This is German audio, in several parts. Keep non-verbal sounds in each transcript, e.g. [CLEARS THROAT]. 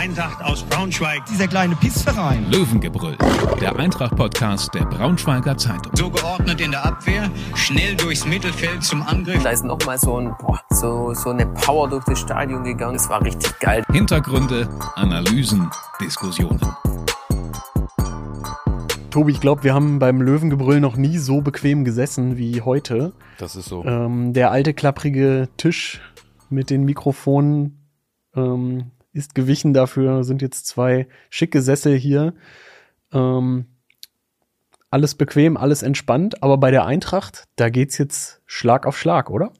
Eintracht aus Braunschweig. Dieser kleine Pissverein. Löwengebrüll, der Eintracht-Podcast der Braunschweiger Zeitung. So geordnet in der Abwehr, schnell durchs Mittelfeld zum Angriff. Da ist nochmal so, ein, boah, so, so eine Power durch das Stadion gegangen. Das war richtig geil. Hintergründe, Analysen, Diskussionen. Tobi, ich glaube, wir haben beim Löwengebrüll noch nie so bequem gesessen wie heute. Das ist so. Ähm, der alte klapprige Tisch mit den Mikrofonen ähm, ist gewichen. Dafür sind jetzt zwei schicke Sessel hier. Ähm, alles bequem, alles entspannt. Aber bei der Eintracht, da geht's jetzt Schlag auf Schlag, oder?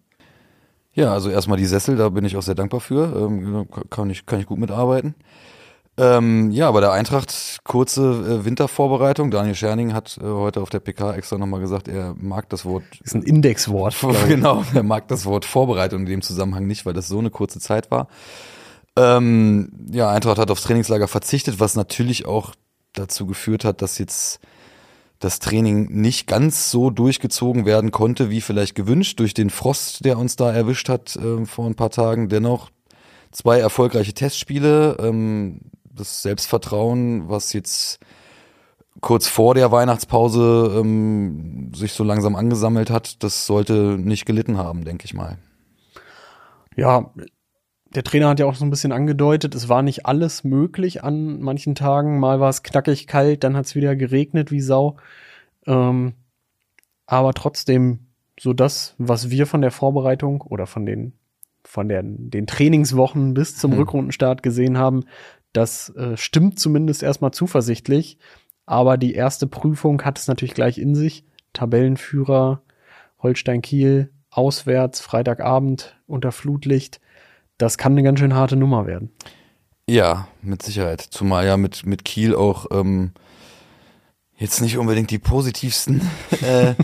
Ja, also erstmal die Sessel, da bin ich auch sehr dankbar für. Ähm, kann, ich, kann ich gut mitarbeiten. Ähm, ja, bei der Eintracht kurze äh, Wintervorbereitung. Daniel Scherning hat äh, heute auf der PK extra nochmal gesagt, er mag das Wort. Ist ein Indexwort. [LAUGHS] genau, er mag das Wort Vorbereitung in dem Zusammenhang nicht, weil das so eine kurze Zeit war. Ähm, ja, Eintracht hat aufs Trainingslager verzichtet, was natürlich auch dazu geführt hat, dass jetzt das Training nicht ganz so durchgezogen werden konnte, wie vielleicht gewünscht, durch den Frost, der uns da erwischt hat äh, vor ein paar Tagen. Dennoch zwei erfolgreiche Testspiele. Ähm, das Selbstvertrauen, was jetzt kurz vor der Weihnachtspause ähm, sich so langsam angesammelt hat, das sollte nicht gelitten haben, denke ich mal. Ja, der Trainer hat ja auch so ein bisschen angedeutet, es war nicht alles möglich an manchen Tagen. Mal war es knackig kalt, dann hat es wieder geregnet wie Sau. Ähm, aber trotzdem, so das, was wir von der Vorbereitung oder von den, von der, den Trainingswochen bis zum hm. Rückrundenstart gesehen haben, das äh, stimmt zumindest erstmal zuversichtlich. Aber die erste Prüfung hat es natürlich gleich in sich. Tabellenführer Holstein Kiel auswärts, Freitagabend unter Flutlicht. Das kann eine ganz schön harte Nummer werden. Ja, mit Sicherheit. Zumal ja mit, mit Kiel auch ähm, jetzt nicht unbedingt die positivsten [LAUGHS] äh,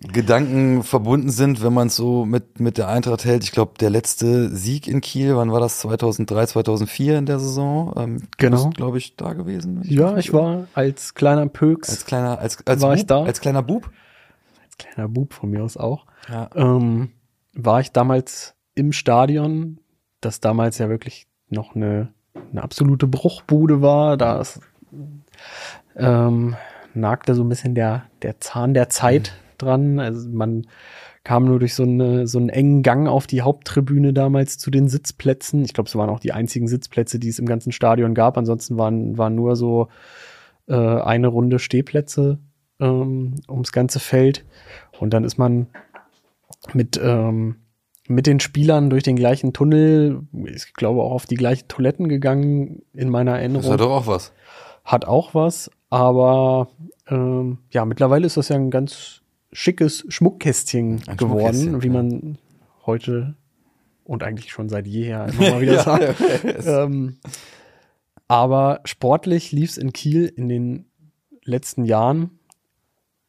Gedanken verbunden sind, wenn man es so mit, mit der Eintracht hält. Ich glaube, der letzte Sieg in Kiel, wann war das? 2003, 2004 in der Saison? Ähm, genau. glaube ich, da gewesen. Ich ja, ich war als kleiner Pöks. Als kleiner, als, als war Bub, ich da. Als kleiner Bub? Als kleiner Bub von mir aus auch. Ja. Ähm, war ich damals im Stadion, das damals ja wirklich noch eine, eine absolute Bruchbude war. Da ist, ähm, nagte so ein bisschen der, der Zahn der Zeit dran. Also man kam nur durch so, eine, so einen engen Gang auf die Haupttribüne damals zu den Sitzplätzen. Ich glaube, es waren auch die einzigen Sitzplätze, die es im ganzen Stadion gab. Ansonsten waren, waren nur so äh, eine Runde Stehplätze ähm, ums ganze Feld. Und dann ist man mit, ähm, mit den Spielern durch den gleichen Tunnel, ich glaube auch auf die gleichen Toiletten gegangen in meiner Erinnerung. Das hat doch auch was. Hat auch was, aber ähm, ja, mittlerweile ist das ja ein ganz schickes Schmuckkästchen Ein geworden, Schmuckkästchen, wie ja. man heute und eigentlich schon seit jeher [LAUGHS] immer mal wieder Ja, sagt. Ähm, aber sportlich lief es in Kiel in den letzten Jahren,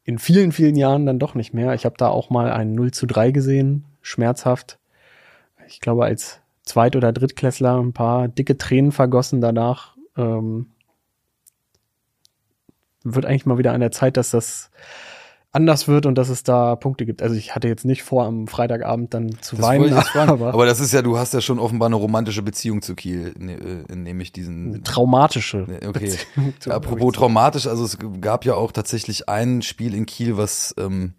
in vielen, vielen Jahren dann doch nicht mehr. Ich habe da auch mal ein 0 zu 3 gesehen, schmerzhaft. Ich glaube, als Zweit- oder Drittklässler ein paar dicke Tränen vergossen danach. Ähm, wird eigentlich mal wieder an der Zeit, dass das anders wird und dass es da Punkte gibt. Also ich hatte jetzt nicht vor, am Freitagabend dann zu Das weinen, [LAUGHS] aber, Aber das ist ja, du hast ja schon offenbar eine romantische Beziehung zu Kiel, ne, äh, nehme ich diesen. traumatische. Ne, Okay. Beziehung Apropos traumatisch, also es gab ja auch tatsächlich ein Spiel in Kiel, was, ähm,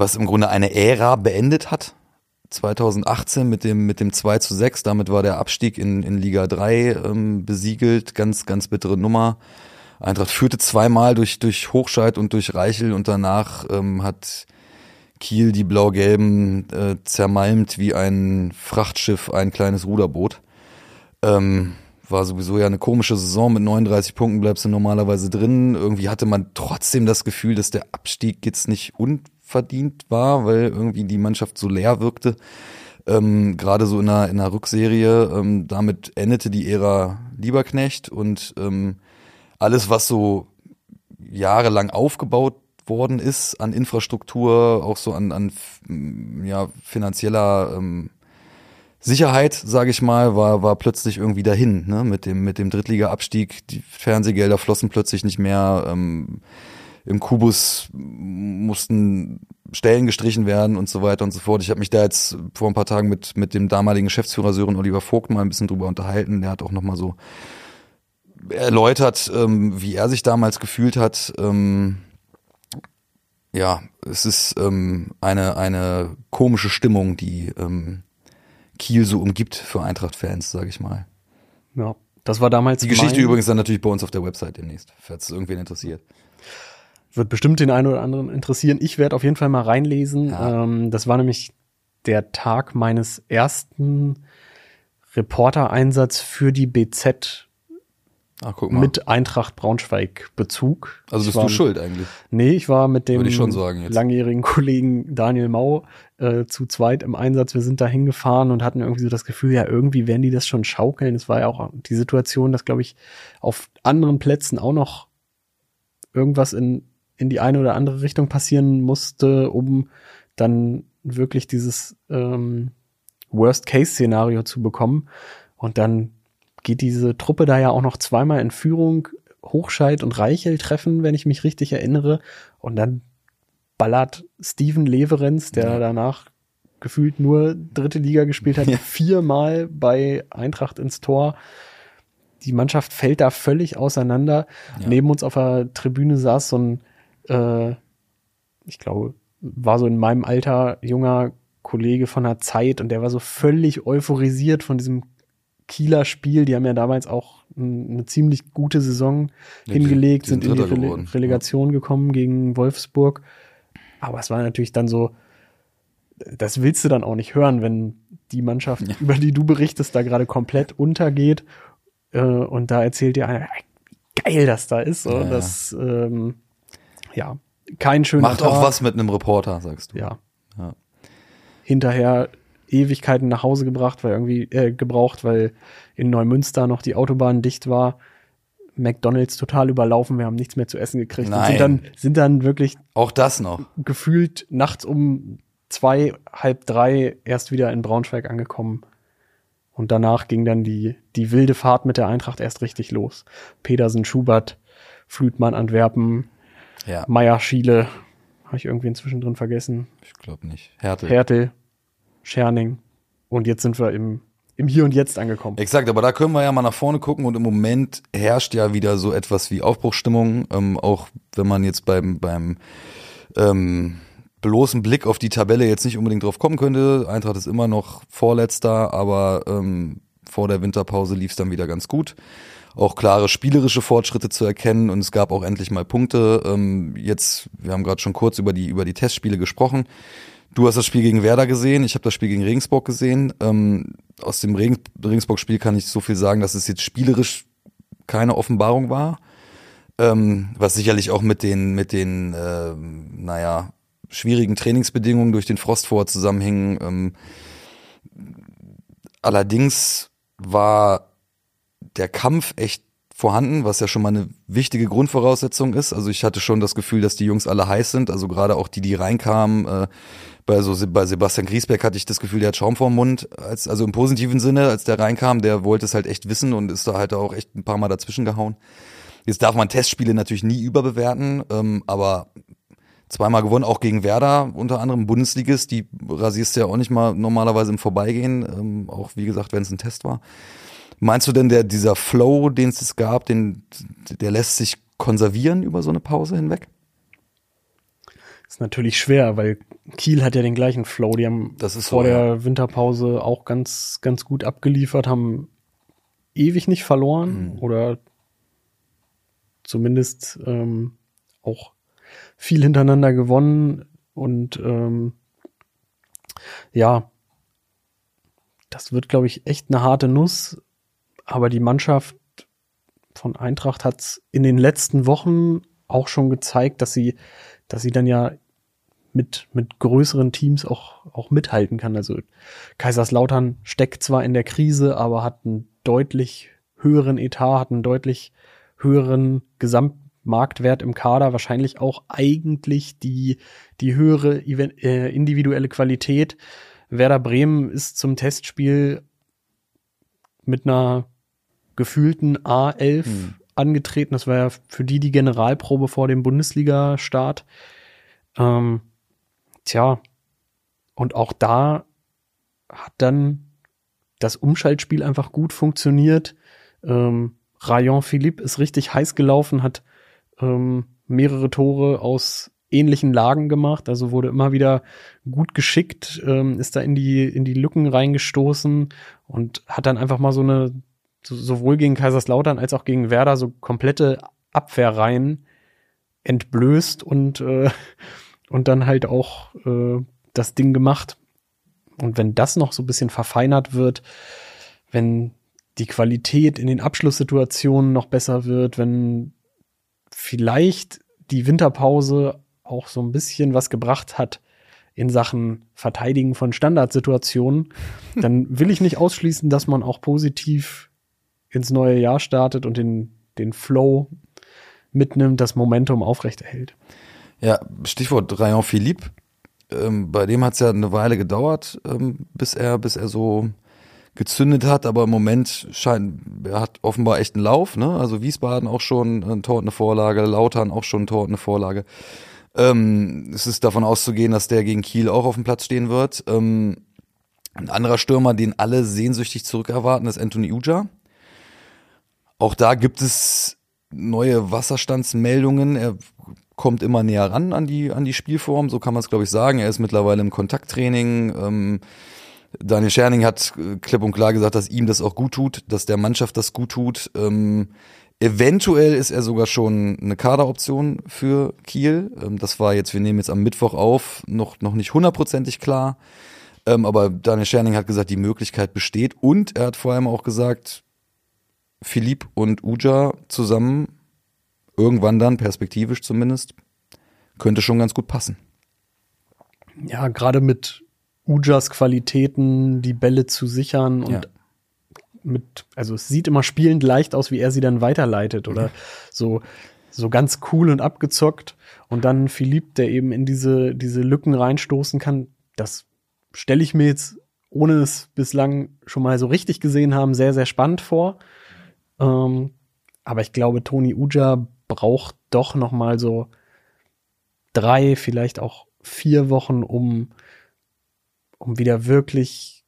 was im Grunde eine Ära beendet hat. 2018 mit dem, mit dem 2 zu 6, damit war der Abstieg in, in Liga 3 ähm, besiegelt, ganz, ganz bittere Nummer. Eintracht führte zweimal durch, durch Hochscheid und durch Reichel und danach ähm, hat Kiel die Blau-Gelben äh, zermalmt wie ein Frachtschiff, ein kleines Ruderboot. Ähm, war sowieso ja eine komische Saison. Mit 39 Punkten bleibst du normalerweise drin. Irgendwie hatte man trotzdem das Gefühl, dass der Abstieg jetzt nicht unverdient war, weil irgendwie die Mannschaft so leer wirkte. Ähm, Gerade so in einer, in einer Rückserie. Ähm, damit endete die Ära Lieberknecht und ähm, alles, was so jahrelang aufgebaut worden ist an Infrastruktur, auch so an, an ja, finanzieller ähm, Sicherheit, sage ich mal, war, war plötzlich irgendwie dahin. Ne? Mit dem, mit dem Drittliga-Abstieg, die Fernsehgelder flossen plötzlich nicht mehr. Ähm, Im Kubus mussten Stellen gestrichen werden und so weiter und so fort. Ich habe mich da jetzt vor ein paar Tagen mit, mit dem damaligen Geschäftsführer Sören Oliver Vogt mal ein bisschen drüber unterhalten. Der hat auch nochmal so erläutert, ähm, wie er sich damals gefühlt hat. Ähm, ja, es ist ähm, eine, eine komische Stimmung, die ähm, Kiel so umgibt für Eintracht-Fans, sage ich mal. Ja, das war damals. Die Geschichte übrigens dann natürlich bei uns auf der Website demnächst, falls es irgendwen interessiert. Wird bestimmt den einen oder anderen interessieren. Ich werde auf jeden Fall mal reinlesen. Ja. Ähm, das war nämlich der Tag meines ersten Reporter-Einsatz für die BZ Ach, mit Eintracht Braunschweig Bezug. also bist war- du schuld eigentlich. Nee, ich war mit dem langjährigen Kollegen Daniel Mau äh, zu zweit im Einsatz. Wir sind da hingefahren und hatten irgendwie so das Gefühl, ja, irgendwie werden die das schon schaukeln. Es war ja auch die Situation, dass, glaube ich, auf anderen Plätzen auch noch irgendwas in, in die eine oder andere Richtung passieren musste, um dann wirklich dieses ähm, Worst-Case-Szenario zu bekommen. Und dann geht diese Truppe da ja auch noch zweimal in Führung. Hochscheid und Reichel treffen, wenn ich mich richtig erinnere. Und dann ballert Steven Leverenz, der Ja. danach gefühlt nur dritte Liga gespielt hat, Ja. viermal bei Eintracht ins Tor. Die Mannschaft fällt da völlig auseinander. Ja. Neben uns auf der Tribüne saß so ein, äh, ich glaube, war so in meinem Alter junger Kollege von der Zeit und der war so völlig euphorisiert von diesem Kieler Spiel. Die haben ja damals auch eine ziemlich gute Saison Ja, hingelegt, sind sind in die Rele. Relegation gekommen gegen Wolfsburg. Aber es war natürlich dann so, das willst du dann auch nicht hören, wenn die Mannschaft, Ja. über die du berichtest, da gerade komplett untergeht. Äh, und da erzählt dir einer, wie geil das da ist. So. Ja, ja. Das, ähm, ja, kein schöner Macht auch Tag. was mit einem Reporter, sagst du. Ja. Ja. Hinterher Ewigkeiten nach Hause gebracht, weil irgendwie äh, gebraucht, weil in Neumünster noch die Autobahn dicht war. McDonalds total überlaufen, wir haben nichts mehr zu essen gekriegt. Und Nein. sind dann, sind dann wirklich Auch das noch. gefühlt nachts um zwei, halb drei erst wieder in Braunschweig angekommen. Und danach ging dann die, die wilde Fahrt mit der Eintracht erst richtig los. Pedersen, Schubert, Flütmann, Antwerpen, Ja, Meier, Schiele. Habe ich irgendwie inzwischen drin vergessen. ich glaube nicht. Härte. Hertel, Scherning. Und jetzt sind wir im, im Hier und Jetzt angekommen. Exakt, aber da können wir ja mal nach vorne gucken und im Moment herrscht ja wieder so etwas wie Aufbruchstimmung, ähm, auch wenn man jetzt beim, beim ähm, bloßen Blick auf die Tabelle jetzt nicht unbedingt drauf kommen könnte. Eintracht ist immer noch Vorletzter, aber ähm, vor der Winterpause lief es dann wieder ganz gut. Auch klare spielerische Fortschritte zu erkennen und es gab auch endlich mal Punkte. Ähm, jetzt, wir haben gerade schon kurz über die über die Testspiele gesprochen. Du hast das Spiel gegen Werder gesehen, ich habe das Spiel gegen Regensburg gesehen. Ähm, aus dem Regen Regensburg-Spiel kann ich so viel sagen, dass es jetzt spielerisch keine Offenbarung war. Ähm, was sicherlich auch mit den, mit den, ähm, naja, schwierigen Trainingsbedingungen durch den Frost vorher zusammenhing. Ähm, allerdings war der Kampf echt vorhanden, was ja schon mal eine wichtige Grundvoraussetzung ist. Also ich hatte schon das Gefühl, dass die Jungs alle heiß sind. Also gerade auch die, die reinkamen. Äh, bei, so, bei Sebastian Griesbeck hatte ich das Gefühl, der hat Schaum vorm Mund. Als, also im positiven Sinne, als der reinkam, der wollte es halt echt wissen und ist da halt auch echt ein paar Mal dazwischen gehauen. Jetzt darf man Testspiele natürlich nie überbewerten, ähm, aber zweimal gewonnen, auch gegen Werder, unter anderem Bundesligist, die rasierst du ja auch nicht mal normalerweise im Vorbeigehen, ähm, auch wie gesagt, wenn es ein Test war. Meinst du denn, der, dieser Flow, den es gab, den, der lässt sich konservieren über so eine Pause hinweg? Ist natürlich schwer, weil Kiel hat ja den gleichen Flow. Die haben vor so, der Winterpause auch ganz, ganz gut abgeliefert, haben ewig nicht verloren Mhm. oder zumindest ähm, auch viel hintereinander gewonnen und ähm, ja, das wird, glaube ich, echt eine harte Nuss. Aber die Mannschaft von Eintracht hat es in den letzten Wochen auch schon gezeigt, dass sie, dass sie dann ja mit, mit größeren Teams auch, auch mithalten kann. Also Kaiserslautern steckt zwar in der Krise, aber hat einen deutlich höheren Etat, hat einen deutlich höheren Gesamtmarktwert im Kader, wahrscheinlich auch eigentlich die, die höhere äh, individuelle Qualität. Werder Bremen ist zum Testspiel mit einer gefühlten A11 Hm. angetreten. Das war ja für die die Generalprobe vor dem Bundesliga-Start. Ähm, tja, und auch da hat dann das Umschaltspiel einfach gut funktioniert. Ähm, Rayon Philippe ist richtig heiß gelaufen, hat ähm, mehrere Tore aus ähnlichen Lagen gemacht, also wurde immer wieder gut geschickt, ähm, ist da in die, in die Lücken reingestoßen und hat dann einfach mal so eine, sowohl gegen Kaiserslautern als auch gegen Werder so komplette Abwehrreihen entblößt und, äh, und dann halt auch äh, das Ding gemacht. Und wenn das noch so ein bisschen verfeinert wird, wenn die Qualität in den Abschlusssituationen noch besser wird, wenn vielleicht die Winterpause auch so ein bisschen was gebracht hat in Sachen Verteidigen von Standardsituationen, [LAUGHS] dann will ich nicht ausschließen, dass man auch positiv ins neue Jahr startet und den, den Flow mitnimmt, das Momentum aufrechterhält. Ja, Stichwort Rayon Philippe. Ähm, bei dem hat es ja eine Weile gedauert, ähm, bis er, bis er so gezündet hat, aber im Moment scheint, er hat offenbar echt einen Lauf, ne? Also Wiesbaden auch schon ein Tor und eine Vorlage, Lautern auch schon ein Tor und eine Vorlage. Ähm, es ist davon auszugehen, dass der gegen Kiel auch auf dem Platz stehen wird. Ähm, ein anderer Stürmer, den alle sehnsüchtig zurückerwarten, ist Anthony Uja. Auch da gibt es neue Wasserstandsmeldungen. Er kommt immer näher ran an die, an die Spielform, so kann man es, glaube ich, sagen. Er ist mittlerweile im Kontakttraining. Ähm, Daniel Scherning hat äh, klipp und klar gesagt, dass ihm das auch gut tut, dass der Mannschaft das gut tut. Ähm, eventuell ist er sogar schon eine Kaderoption für Kiel. Ähm, das war jetzt, wir nehmen jetzt am Mittwoch auf, noch, noch nicht hundertprozentig klar. Ähm, aber Daniel Scherning hat gesagt, die Möglichkeit besteht. Und er hat vor allem auch gesagt, Philipp und Uja zusammen, irgendwann dann, perspektivisch zumindest, könnte schon ganz gut passen. Ja, gerade mit Ujas Qualitäten, die Bälle zu sichern und ja. mit, also es sieht immer spielend leicht aus, wie er sie dann weiterleitet oder ja. so, so ganz cool und abgezockt. Und dann Philipp, der eben in diese, diese Lücken reinstoßen kann, das stelle ich mir jetzt, ohne es bislang schon mal so richtig gesehen haben, sehr, sehr spannend vor. Ähm, aber ich glaube, Toni Uja braucht doch noch mal so drei, vielleicht auch vier Wochen, um, um wieder wirklich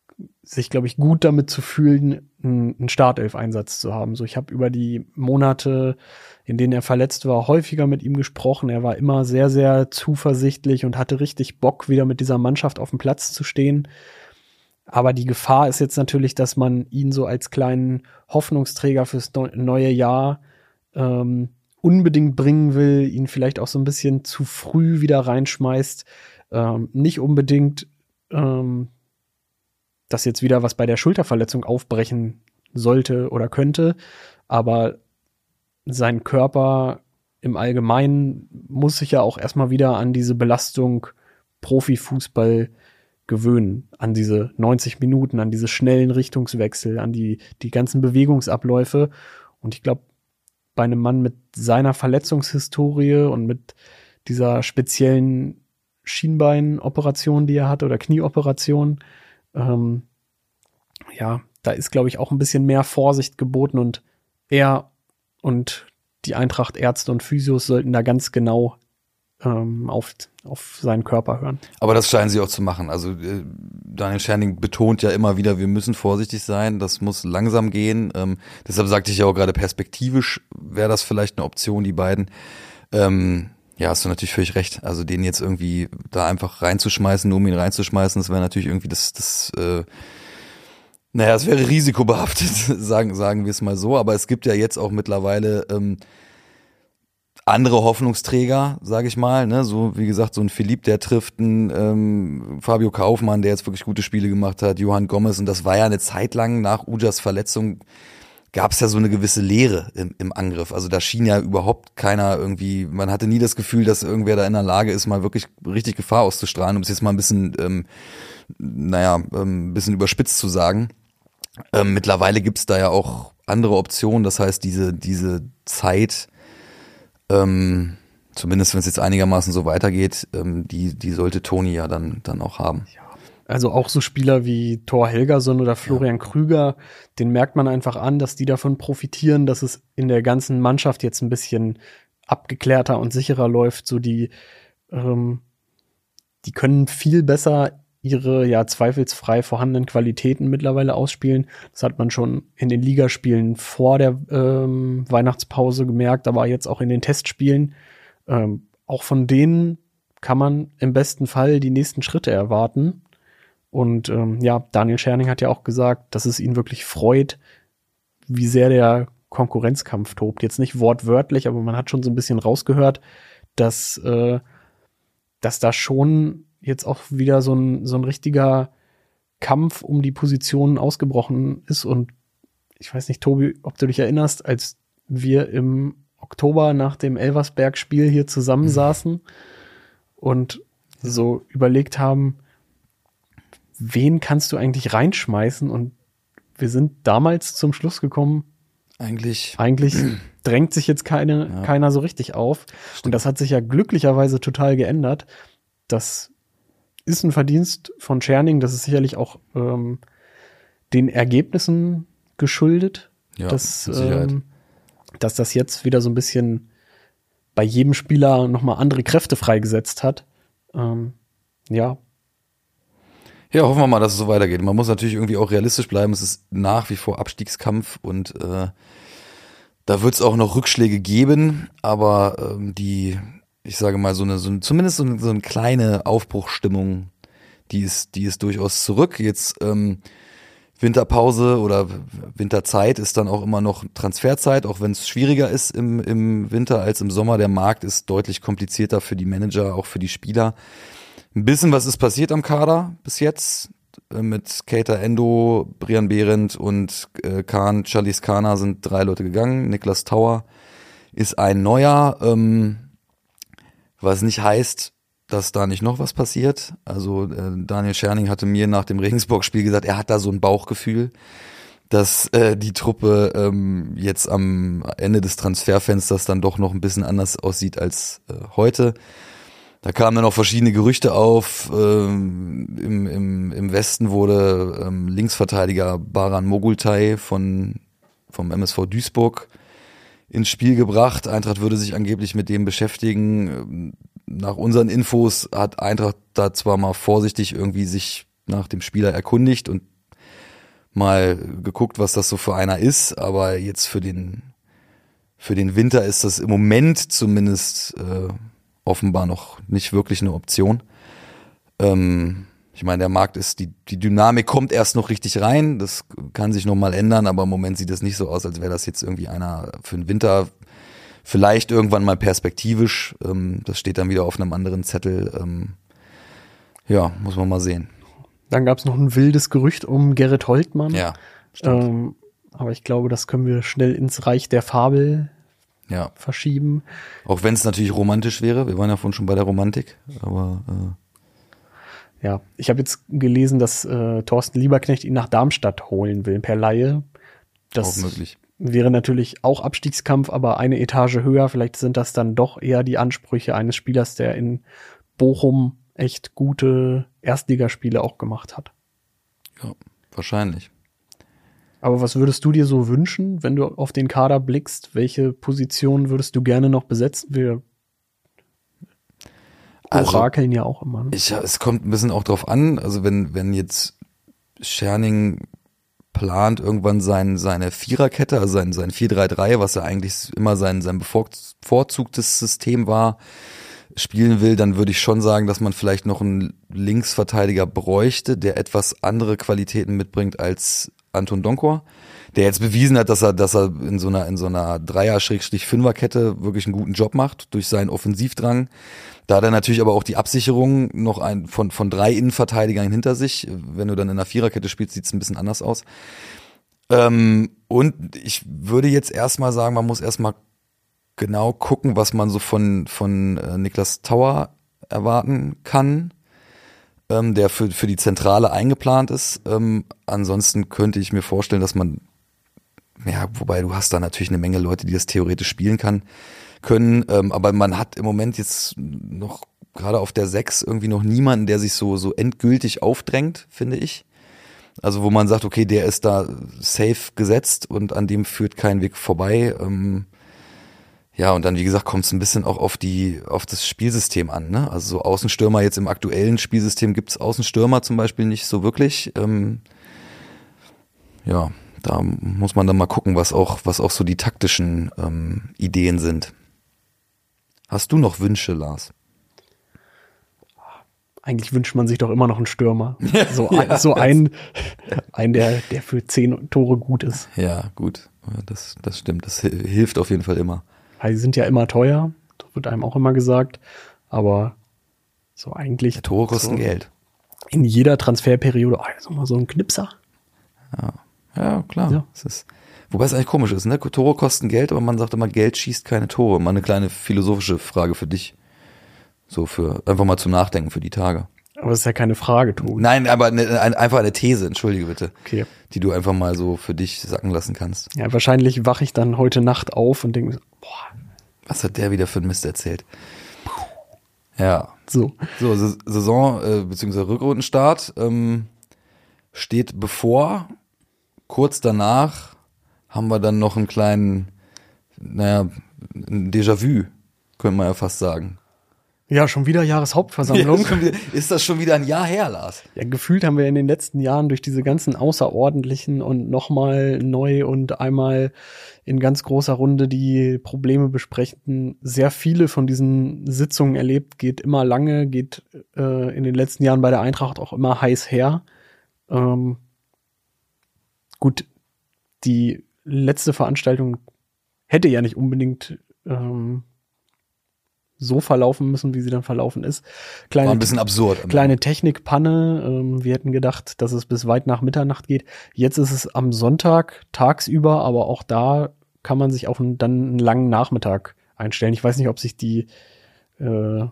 sich, glaube ich, gut damit zu fühlen, einen Startelf-Einsatz zu haben. So, ich habe über die Monate, in denen er verletzt war, häufiger mit ihm gesprochen. Er war immer sehr, sehr zuversichtlich und hatte richtig Bock, wieder mit dieser Mannschaft auf dem Platz zu stehen. Aber die Gefahr ist jetzt natürlich, dass man ihn so als kleinen Hoffnungsträger fürs neue Jahr ähm, unbedingt bringen will, ihn vielleicht auch so ein bisschen zu früh wieder reinschmeißt. Ähm, nicht unbedingt, ähm, dass jetzt wieder was bei der Schulterverletzung aufbrechen sollte oder könnte, aber sein Körper im Allgemeinen muss sich ja auch erstmal wieder an diese Belastung Profifußball gewöhnen an diese 90 Minuten, an diese schnellen Richtungswechsel, an die, die ganzen Bewegungsabläufe. Und ich glaube, bei einem Mann mit seiner Verletzungshistorie und mit dieser speziellen Schienbeinoperation, die er hatte, oder Knieoperation, ähm, ja, da ist, glaube ich, auch ein bisschen mehr Vorsicht geboten und er und die Eintracht Ärzte und Physios sollten da ganz genau ähm, auf, auf seinen Körper hören. Aber das scheinen sie auch zu machen. Also äh, Daniel Scherning betont ja immer wieder, wir müssen vorsichtig sein, das muss langsam gehen. Ähm, deshalb sagte ich ja auch gerade perspektivisch wäre das vielleicht eine Option, die beiden. Ähm, ja, hast du natürlich völlig recht. Also den jetzt irgendwie da einfach reinzuschmeißen, nur um ihn reinzuschmeißen, das wäre natürlich irgendwie das, das äh, naja, es wäre risikobehaftet, [LAUGHS] sagen, sagen wir es mal so. Aber es gibt ja jetzt auch mittlerweile ähm, andere Hoffnungsträger, sage ich mal, ne, so wie gesagt, so ein Philipp, der trifft einen ähm, Fabio Kaufmann, der jetzt wirklich gute Spiele gemacht hat, Johann Gomez und das war ja eine Zeit lang nach Ujas Verletzung gab es ja so eine gewisse Leere im, im Angriff. Also da schien ja überhaupt keiner irgendwie, man hatte nie das Gefühl, dass irgendwer da in der Lage ist, mal wirklich richtig Gefahr auszustrahlen, um es jetzt mal ein bisschen, ähm, naja, ähm, ein bisschen überspitzt zu sagen. Ähm, mittlerweile gibt's da ja auch andere Optionen, das heißt, diese, diese Zeit, ähm, zumindest wenn es jetzt einigermaßen so weitergeht, ähm, die, die sollte Toni ja dann, dann auch haben. Ja. Also auch so Spieler wie Thor Helgason oder Florian ja. Krüger, den merkt man einfach an, dass die davon profitieren, dass es in der ganzen Mannschaft jetzt ein bisschen abgeklärter und sicherer läuft. So die, ähm, die können viel besser ihre ja zweifelsfrei vorhandenen Qualitäten mittlerweile ausspielen. Das hat man schon in den Ligaspielen vor der ähm, Weihnachtspause gemerkt, aber jetzt auch in den Testspielen. Ähm, auch von denen kann man im besten Fall die nächsten Schritte erwarten. Und ähm, ja, Daniel Scherning hat ja auch gesagt, dass es ihn wirklich freut, wie sehr der Konkurrenzkampf tobt. Jetzt nicht wortwörtlich, aber man hat schon so ein bisschen rausgehört, dass, äh, dass da schon jetzt auch wieder so ein, so ein richtiger Kampf um die Positionen ausgebrochen ist. Und ich weiß nicht, Tobi, ob du dich erinnerst, als wir im Oktober nach dem Elversberg-Spiel hier zusammensaßen mhm. und so überlegt haben, wen kannst du eigentlich reinschmeißen? Und wir sind damals zum Schluss gekommen, eigentlich, eigentlich [CLEARS THROAT] drängt sich jetzt keine, ja. keiner so richtig auf. Stimmt. Und das hat sich ja glücklicherweise total geändert. Das ist ein Verdienst von Tscherning, das ist sicherlich auch ähm, den Ergebnissen geschuldet, ja, dass, ähm, dass das jetzt wieder so ein bisschen bei jedem Spieler nochmal andere Kräfte freigesetzt hat. Ähm, ja. Ja, hoffen wir mal, dass es so weitergeht. Man muss natürlich irgendwie auch realistisch bleiben. Es ist nach wie vor Abstiegskampf und äh, da wird es auch noch Rückschläge geben, aber ähm, die ich sage mal, so eine, so eine zumindest so eine, so eine kleine Aufbruchstimmung, die ist, die ist durchaus zurück. Jetzt ähm, Winterpause oder Winterzeit ist dann auch immer noch Transferzeit, auch wenn es schwieriger ist im, im Winter als im Sommer. Der Markt ist deutlich komplizierter für die Manager, auch für die Spieler. Ein bisschen was ist passiert am Kader bis jetzt. Äh, mit Kater Endo, Brian Behrendt und äh, Kahn, Charlies Kana sind drei Leute gegangen. Niklas Tauer ist ein neuer. Ähm, was nicht heißt, dass da nicht noch was passiert. Also äh, Daniel Scherning hatte mir nach dem Regensburg-Spiel gesagt, er hat da so ein Bauchgefühl, dass äh, die Truppe ähm, jetzt am Ende des Transferfensters dann doch noch ein bisschen anders aussieht als äh, heute. Da kamen dann auch verschiedene Gerüchte auf. Ähm, im, im, Im Westen wurde ähm, Linksverteidiger Baran Mogultai von vom MSV Duisburg ins Spiel gebracht. Eintracht würde sich angeblich mit dem beschäftigen. Nach unseren Infos hat Eintracht da zwar mal vorsichtig irgendwie sich nach dem Spieler erkundigt und mal geguckt, was das so für einer ist, aber jetzt für den für den Winter ist das im Moment zumindest äh, offenbar noch nicht wirklich eine Option. Ähm, ich meine, der Markt ist, die, die Dynamik kommt erst noch richtig rein. Das kann sich noch mal ändern, aber im Moment sieht es nicht so aus, als wäre das jetzt irgendwie einer für den Winter. Vielleicht irgendwann mal perspektivisch. Ähm, das steht dann wieder auf einem anderen Zettel. Ähm, ja, muss man mal sehen. Dann gab es noch ein wildes Gerücht um Gerrit Holtmann. Ja. Ähm, aber ich glaube, das können wir schnell ins Reich der Fabel ja. verschieben. Auch wenn es natürlich romantisch wäre. Wir waren ja vorhin schon bei der Romantik. Aber äh ja, ich habe jetzt gelesen, dass äh, Thorsten Lieberknecht ihn nach Darmstadt holen will per Laie. Das auch möglich. wäre natürlich auch Abstiegskampf, aber eine Etage höher. Vielleicht sind das dann doch eher die Ansprüche eines Spielers, der in Bochum echt gute Erstligaspiele auch gemacht hat. Ja, wahrscheinlich. Aber was würdest du dir so wünschen, wenn du auf den Kader blickst? Welche Position würdest du gerne noch besetzen? Wir also, Orakeln ja auch immer. Ne? Ich, es kommt ein bisschen auch drauf an, also wenn, wenn jetzt Scherning plant irgendwann sein, seine Viererkette, also sein, sein 4-3-3, was er eigentlich immer sein, sein bevorzugtes System war, spielen will, dann würde ich schon sagen, dass man vielleicht noch einen Linksverteidiger bräuchte, der etwas andere Qualitäten mitbringt als Anton Donkor, der jetzt bewiesen hat, dass er, dass er in so einer, in so einer Dreier-Fünfer-Kette wirklich einen guten Job macht durch seinen Offensivdrang, da hat er natürlich aber auch die Absicherung noch ein, von, von drei Innenverteidigern hinter sich. Wenn du dann in einer Viererkette spielst, sieht es ein bisschen anders aus. Ähm, und ich würde jetzt erstmal sagen, man muss erstmal genau gucken, was man so von, von äh, Niklas Tauer erwarten kann, ähm, der für, für die Zentrale eingeplant ist. Ähm, ansonsten könnte ich mir vorstellen, dass man, ja, wobei du hast da natürlich eine Menge Leute, die das theoretisch spielen kann können. Ähm, aber man hat im Moment jetzt noch gerade auf der 6 irgendwie noch niemanden, der sich so, so endgültig aufdrängt, finde ich. Also wo man sagt, okay, der ist da safe gesetzt und an dem führt kein Weg vorbei. Ähm, Ja, und dann, wie gesagt, kommt es ein bisschen auch auf die, auf das Spielsystem an. Ne? Also so Außenstürmer jetzt im aktuellen Spielsystem gibt's Außenstürmer zum Beispiel nicht so wirklich. Ähm, ja, da muss man dann mal gucken, was auch, was auch so die taktischen ähm, Ideen sind. Hast du noch Wünsche, Lars? Eigentlich wünscht man sich doch immer noch einen Stürmer. [LAUGHS] so ein, so ein, ein der, der für zehn Tore gut ist. Ja, gut. Ja, Das, das stimmt. Das hi- hilft auf jeden Fall immer. Weil sie sind ja immer teuer, das wird einem auch immer gesagt. Aber so eigentlich Tore kosten so Geld. in jeder Transferperiode, oh, noch mal so ein Knipser. Ja, klar. Ja. Es ist, wobei es eigentlich komisch ist, ne? Tore kosten Geld, aber man sagt immer, Geld schießt keine Tore. Mal eine kleine philosophische Frage für dich. So für, einfach mal zum Nachdenken für die Tage. Aber das ist ja keine Frage, Tobi. Nein, aber eine, ein, einfach eine These, entschuldige bitte. Okay. Die du einfach mal so für dich sacken lassen kannst. Ja, wahrscheinlich wache ich dann heute Nacht auf und denke, boah, Was hat der wieder für einen Mist erzählt? Ja. so. So, Sa- Saison äh, bzw. Rückrundenstart ähm, steht bevor. Kurz danach haben wir dann noch einen kleinen, naja, ein Déjà-vu, könnte man ja fast sagen. Ja, schon wieder Jahreshauptversammlung. Wieder, ist das schon wieder ein Jahr her, Lars? Ja, gefühlt haben wir in den letzten Jahren durch diese ganzen außerordentlichen und nochmal neu und einmal in ganz großer Runde die Probleme besprechen, sehr viele von diesen Sitzungen erlebt, geht immer lange, geht äh, in den letzten Jahren bei der Eintracht auch immer heiß her. Ähm, gut, die letzte Veranstaltung hätte ja nicht unbedingt ähm, so verlaufen müssen, wie sie dann verlaufen ist. Kleine War ein bisschen absurd. Kleine Technikpanne. Ähm, wir hätten gedacht, dass es bis weit nach Mitternacht geht. Jetzt ist es am Sonntag tagsüber, aber auch da kann man sich auf einen, dann einen langen Nachmittag einstellen. Ich weiß nicht, ob sich die, äh,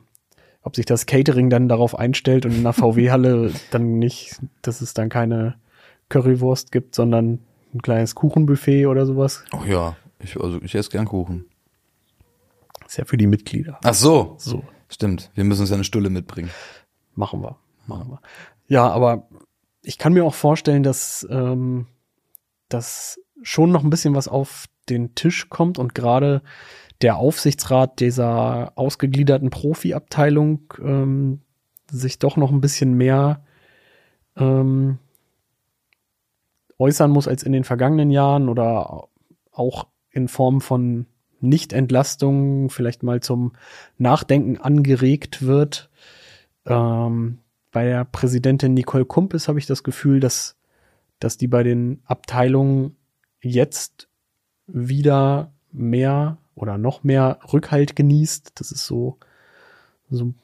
ob sich das Catering dann darauf einstellt und in der [LAUGHS] VW-Halle dann nicht, dass es dann keine Currywurst gibt, sondern ein kleines Kuchenbuffet oder sowas. Oh ja, ich, also ich esse gern Kuchen. Ist ja für die Mitglieder. Ach so, So. stimmt. Wir müssen uns ja eine Stulle mitbringen. Machen wir. Machen wir. Ja, aber ich kann mir auch vorstellen, dass, ähm, dass schon noch ein bisschen was auf den Tisch kommt und gerade der Aufsichtsrat dieser ausgegliederten Profiabteilung ähm, sich doch noch ein bisschen mehr ähm, äußern muss als in den vergangenen Jahren oder auch in Form von Nichtentlastung vielleicht mal zum Nachdenken angeregt wird. Ähm, bei der Präsidentin Nicole Kumpis habe ich das Gefühl, dass, dass die bei den Abteilungen jetzt wieder mehr oder noch mehr Rückhalt genießt. Das ist so, so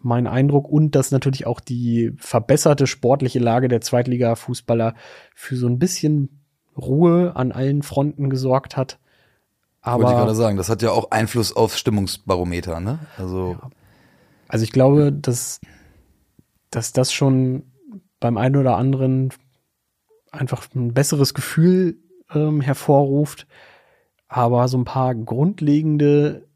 mein Eindruck. Und dass natürlich auch die verbesserte sportliche Lage der Zweitliga-Fußballer für so ein bisschen Ruhe an allen Fronten gesorgt hat. Wollte ich gerade Aber sagen, das hat ja auch Einfluss aufs Stimmungsbarometer, ne? Also also ich glaube, dass, dass das schon beim einen oder anderen einfach ein besseres Gefühl ähm, hervorruft. Aber so ein paar grundlegende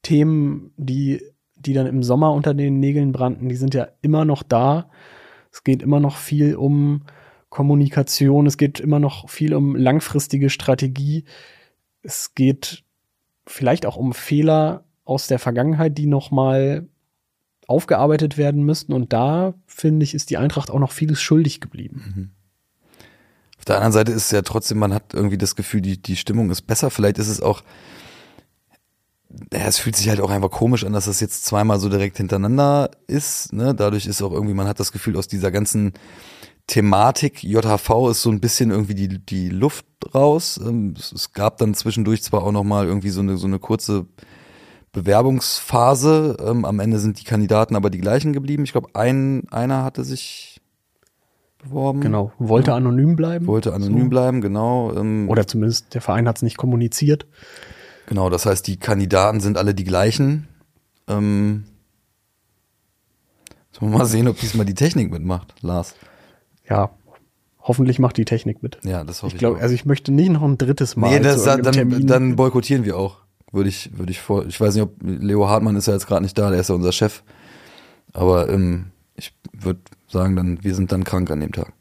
Themen, die, die dann im Sommer unter den Nägeln brannten, die sind ja immer noch da. Es geht immer noch viel um Kommunikation, es geht immer noch viel um langfristige Strategie. Es geht vielleicht auch um Fehler aus der Vergangenheit, die nochmal aufgearbeitet werden müssten. Und da, finde ich, ist die Eintracht auch noch vieles schuldig geblieben. Auf der anderen Seite ist es ja trotzdem, man hat irgendwie das Gefühl, die, die Stimmung ist besser. Vielleicht ist es auch, ja, es fühlt sich halt auch einfach komisch an, dass das jetzt zweimal so direkt hintereinander ist. Ne? Dadurch ist auch irgendwie, man hat das Gefühl, aus dieser ganzen Thematik JHV ist so ein bisschen irgendwie die, die Luft raus. Ähm, Es, gab dann zwischendurch zwar auch nochmal irgendwie so eine, so eine kurze Bewerbungsphase. Ähm, am Ende sind die Kandidaten aber die gleichen geblieben. Ich glaube, ein, einer hatte sich beworben. Genau. Wollte anonym bleiben. Wollte anonym So. bleiben, genau. Ähm, Oder zumindest der Verein hat es nicht kommuniziert. Genau, das heißt, die Kandidaten sind alle die gleichen. Ähm, sollen wir mal sehen, ob diesmal die Technik mitmacht, Lars. Ja, hoffentlich macht die Technik mit. Ja, das hoffe Ich ich, glaube, auch. also ich möchte nicht noch ein drittes Mal. nee, das, dann, Termin. dann boykottieren wir auch. Würde ich, würde ich vor. Ich weiß nicht, ob Leo Hartmann ist ja jetzt gerade nicht da, der ist ja unser Chef. Aber ähm, ich würde sagen, dann wir sind dann krank an dem Tag.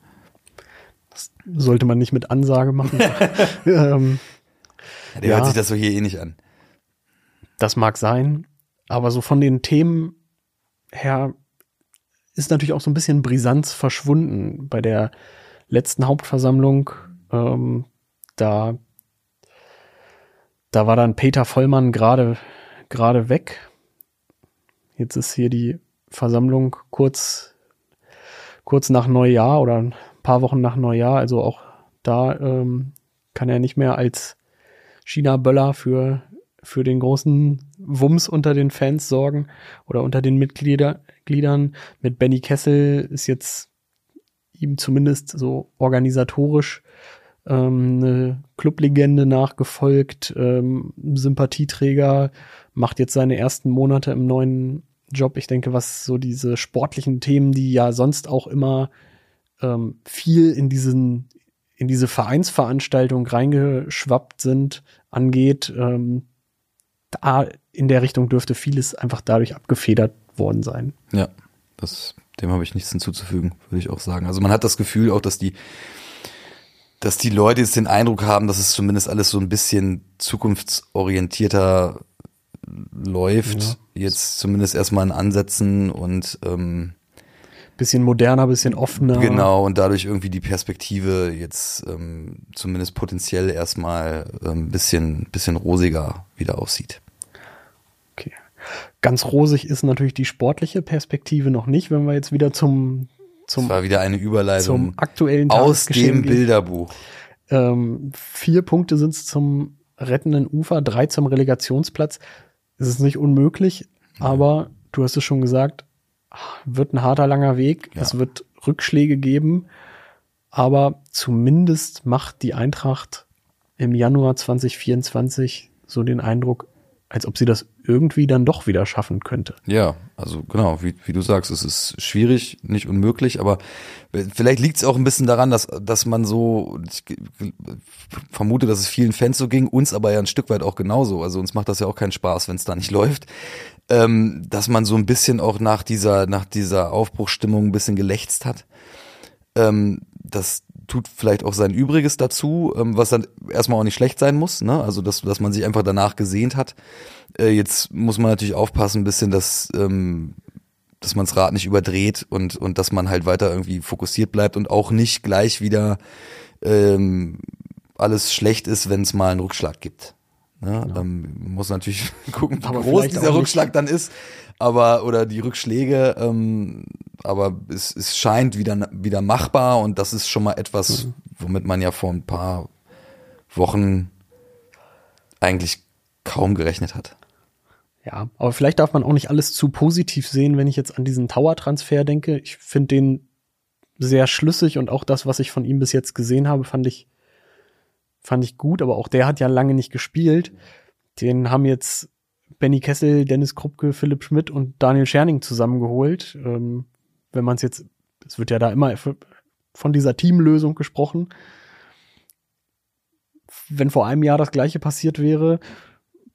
sollte man nicht mit Ansage machen. [LAUGHS] [LAUGHS] ähm, Der Ja. hört sich das so hier eh nicht an. Das mag sein, aber so von den Themen her ist natürlich auch so ein bisschen Brisanz verschwunden bei der letzten Hauptversammlung. Ähm, da, da war dann Peter Vollmann gerade gerade weg. Jetzt ist hier die Versammlung kurz kurz nach Neujahr oder ein paar Wochen nach Neujahr. Also auch da ähm, kann er nicht mehr als China-Böller für für den großen Wumms unter den Fans sorgen oder unter den Mitglieder, Gliedern. Mit Benny Kessel ist jetzt ihm zumindest so organisatorisch ähm, eine Clublegende nachgefolgt, ähm, Sympathieträger, macht jetzt seine ersten Monate im neuen Job. Ich denke, was so diese sportlichen Themen, die ja sonst auch immer ähm, viel in diesen in diese Vereinsveranstaltung reingeschwappt sind, angeht, ähm, da in der Richtung dürfte vieles einfach dadurch abgefedert worden sein. Ja, das, dem habe ich nichts hinzuzufügen, würde ich auch sagen. Also man hat das Gefühl auch, dass die, dass die Leute jetzt den Eindruck haben, dass es zumindest alles so ein bisschen zukunftsorientierter läuft. Ja. Jetzt zumindest erstmal in Ansätzen und ähm, bisschen moderner, bisschen offener. Genau, und dadurch irgendwie die Perspektive jetzt ähm, zumindest potenziell erstmal ein ähm, bisschen, bisschen rosiger wieder aussieht. Ganz rosig ist natürlich die sportliche Perspektive noch nicht, wenn wir jetzt wieder zum zum, das war wieder eine Überleitung zum aktuellen aus dem Bilderbuch. Ähm, vier Punkte sind es zum rettenden Ufer, drei zum Relegationsplatz. Es ist nicht unmöglich, aber du hast es schon gesagt, wird ein harter, langer Weg. Ja. Es wird Rückschläge geben. Aber zumindest macht die Eintracht im Januar 2024 so den Eindruck, als ob sie das irgendwie dann doch wieder schaffen könnte. Ja, also genau, wie, wie du sagst, es ist schwierig, nicht unmöglich, aber vielleicht liegt es auch ein bisschen daran, dass, dass man so, ich vermute, dass es vielen Fans so ging, uns aber ja ein Stück weit auch genauso. Also uns macht das ja auch keinen Spaß, wenn es da nicht [LAUGHS] läuft. Ähm, dass man so ein bisschen auch nach dieser, nach dieser Aufbruchstimmung ein bisschen gelächzt hat. Ähm, das tut vielleicht auch sein Übriges dazu, ähm, was dann erstmal auch nicht schlecht sein muss, ne? Also dass, dass man sich einfach danach gesehnt hat. Äh, jetzt muss man natürlich aufpassen, ein bisschen, dass, ähm, dass man das Rad nicht überdreht und, und dass man halt weiter irgendwie fokussiert bleibt und auch nicht gleich wieder ähm, alles schlecht ist, wenn es mal einen Rückschlag gibt. Ne? Genau. Ähm, muss natürlich [LAUGHS] gucken, wie aber groß dieser Rückschlag dann ist, aber oder die Rückschläge, ähm, aber es, es scheint wieder wieder machbar und das ist schon mal etwas, mhm. womit man ja vor ein paar Wochen eigentlich kaum gerechnet hat. Ja, aber vielleicht darf man auch nicht alles zu positiv sehen, wenn ich jetzt an diesen Tower-Transfer denke. Ich finde den sehr schlüssig und auch das, was ich von ihm bis jetzt gesehen habe, fand ich, fand ich gut, aber auch der hat ja lange nicht gespielt. Den haben jetzt Benny Kessel, Dennis Krupke, Philipp Schmidt und Daniel Scherning zusammengeholt. Ähm, wenn man es jetzt, es wird ja da immer von dieser Teamlösung gesprochen. Wenn vor einem Jahr das gleiche passiert wäre,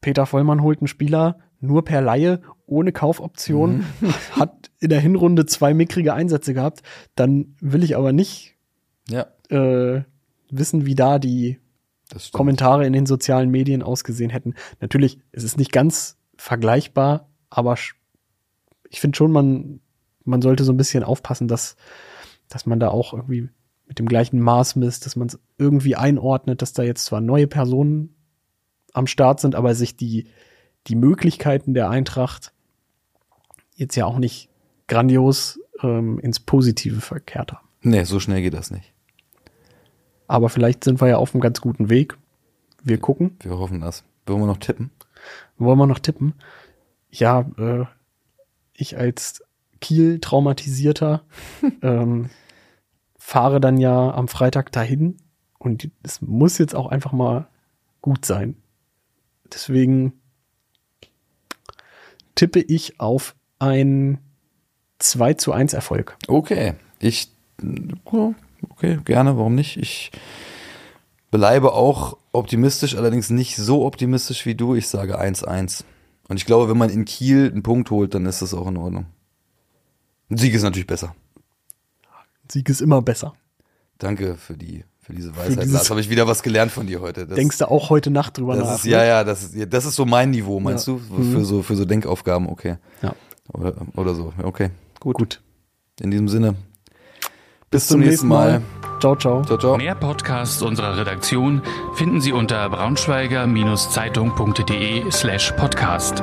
Peter Vollmann holt einen Spieler nur per Laie, ohne Kaufoption, mhm. [LAUGHS] hat in der Hinrunde zwei mickrige Einsätze gehabt, dann will ich aber nicht ja. äh, wissen, wie da die Kommentare in den sozialen Medien ausgesehen hätten. Natürlich, es ist nicht ganz vergleichbar, aber ich finde schon, man, man sollte so ein bisschen aufpassen, dass, dass man da auch irgendwie mit dem gleichen Maß misst, dass man es irgendwie einordnet, dass da jetzt zwar neue Personen am Start sind, aber sich die, die Möglichkeiten der Eintracht jetzt ja auch nicht grandios ähm, ins Positive verkehrt haben. Nee, so schnell geht das nicht. Aber vielleicht sind wir ja auf einem ganz guten Weg. Wir gucken. Wir hoffen das. Wollen wir noch tippen? Wollen wir noch tippen? Ja, äh, ich als Kiel traumatisierter [LAUGHS] ähm, fahre dann ja am Freitag dahin und es muss jetzt auch einfach mal gut sein. Deswegen tippe ich auf ein 2 zu 1 Erfolg. Okay, ich, okay, gerne, warum nicht? Ich bleibe auch optimistisch, allerdings nicht so optimistisch wie du. Ich sage 1-1. Und ich glaube, wenn man in Kiel einen Punkt holt, dann ist das auch in Ordnung. Ein Sieg ist natürlich besser. Ein Sieg ist immer besser. Danke für die für diese Weisheit. Für habe ich wieder was gelernt von dir heute. Das, denkst du auch heute Nacht drüber nach? Ist, ne? ja, ja, das ist, das ist so mein Niveau, meinst ja. du? Für, mhm. so, für so Denkaufgaben, okay. Ja. Oder, oder so, okay. Gut. Gut. In diesem Sinne, bis zum, nächsten Mal. Mal. Ciao, ciao. ciao, ciao. Mehr Podcasts unserer Redaktion finden Sie unter braunschweiger-zeitung.de slash podcast.